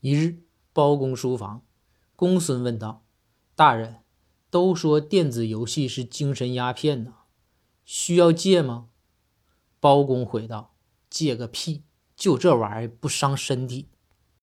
一日，包公书房，公孙问道：“大人，都说电子游戏是精神鸦片呢，需要戒吗？”包公回道：“戒个屁！就这玩意儿不伤身体。”